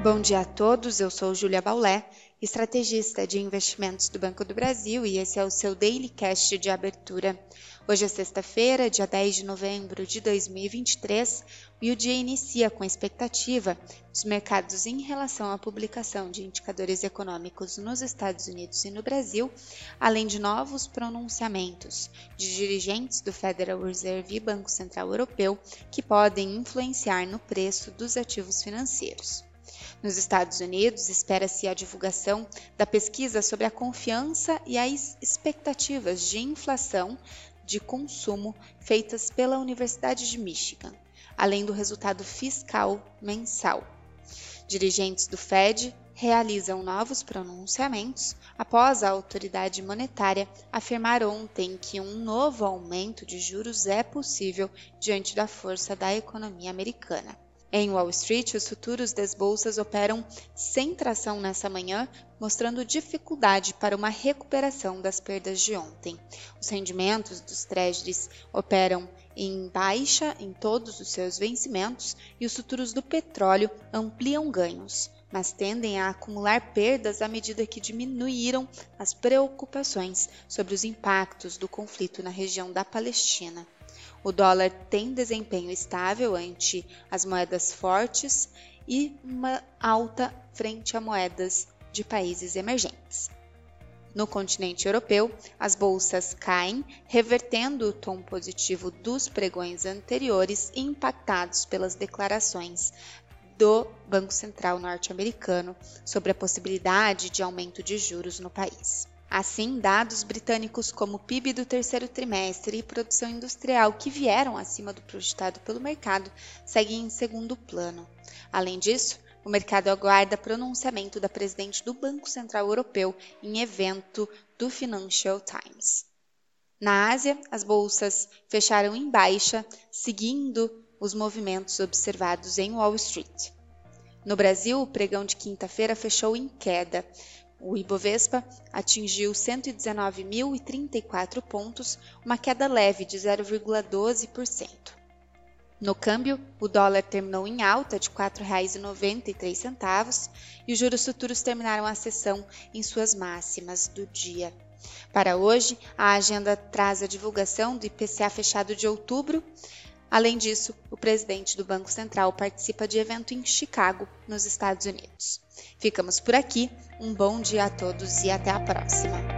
Bom dia a todos, eu sou Júlia Baulé, estrategista de investimentos do Banco do Brasil e esse é o seu Daily Cast de abertura. Hoje é sexta-feira, dia 10 de novembro de 2023, e o dia inicia com a expectativa dos mercados em relação à publicação de indicadores econômicos nos Estados Unidos e no Brasil, além de novos pronunciamentos de dirigentes do Federal Reserve e Banco Central Europeu que podem influenciar no preço dos ativos financeiros. Nos Estados Unidos, espera-se a divulgação da pesquisa sobre a confiança e as expectativas de inflação de consumo feitas pela Universidade de Michigan, além do resultado fiscal mensal. Dirigentes do Fed realizam novos pronunciamentos após a autoridade monetária afirmar ontem que um novo aumento de juros é possível diante da força da economia americana. Em Wall Street, os futuros das bolsas operam sem tração nessa manhã, mostrando dificuldade para uma recuperação das perdas de ontem. Os rendimentos dos treasuries operam em baixa em todos os seus vencimentos e os futuros do petróleo ampliam ganhos, mas tendem a acumular perdas à medida que diminuíram as preocupações sobre os impactos do conflito na região da Palestina. O dólar tem desempenho estável ante as moedas fortes e uma alta frente a moedas de países emergentes. No continente europeu, as bolsas caem, revertendo o tom positivo dos pregões anteriores impactados pelas declarações do Banco Central norte-americano sobre a possibilidade de aumento de juros no país. Assim, dados britânicos como PIB do terceiro trimestre e produção industrial, que vieram acima do projetado pelo mercado, seguem em segundo plano. Além disso, o mercado aguarda pronunciamento da presidente do Banco Central Europeu em evento do Financial Times. Na Ásia, as bolsas fecharam em baixa, seguindo os movimentos observados em Wall Street. No Brasil, o pregão de quinta-feira fechou em queda. O Ibovespa atingiu 119.034 pontos, uma queda leve de 0,12%. No câmbio, o dólar terminou em alta de R$ 4,93 e os juros futuros terminaram a sessão em suas máximas do dia. Para hoje, a agenda traz a divulgação do IPCA fechado de outubro. Além disso, presidente do Banco Central participa de evento em Chicago, nos Estados Unidos. Ficamos por aqui. Um bom dia a todos e até a próxima!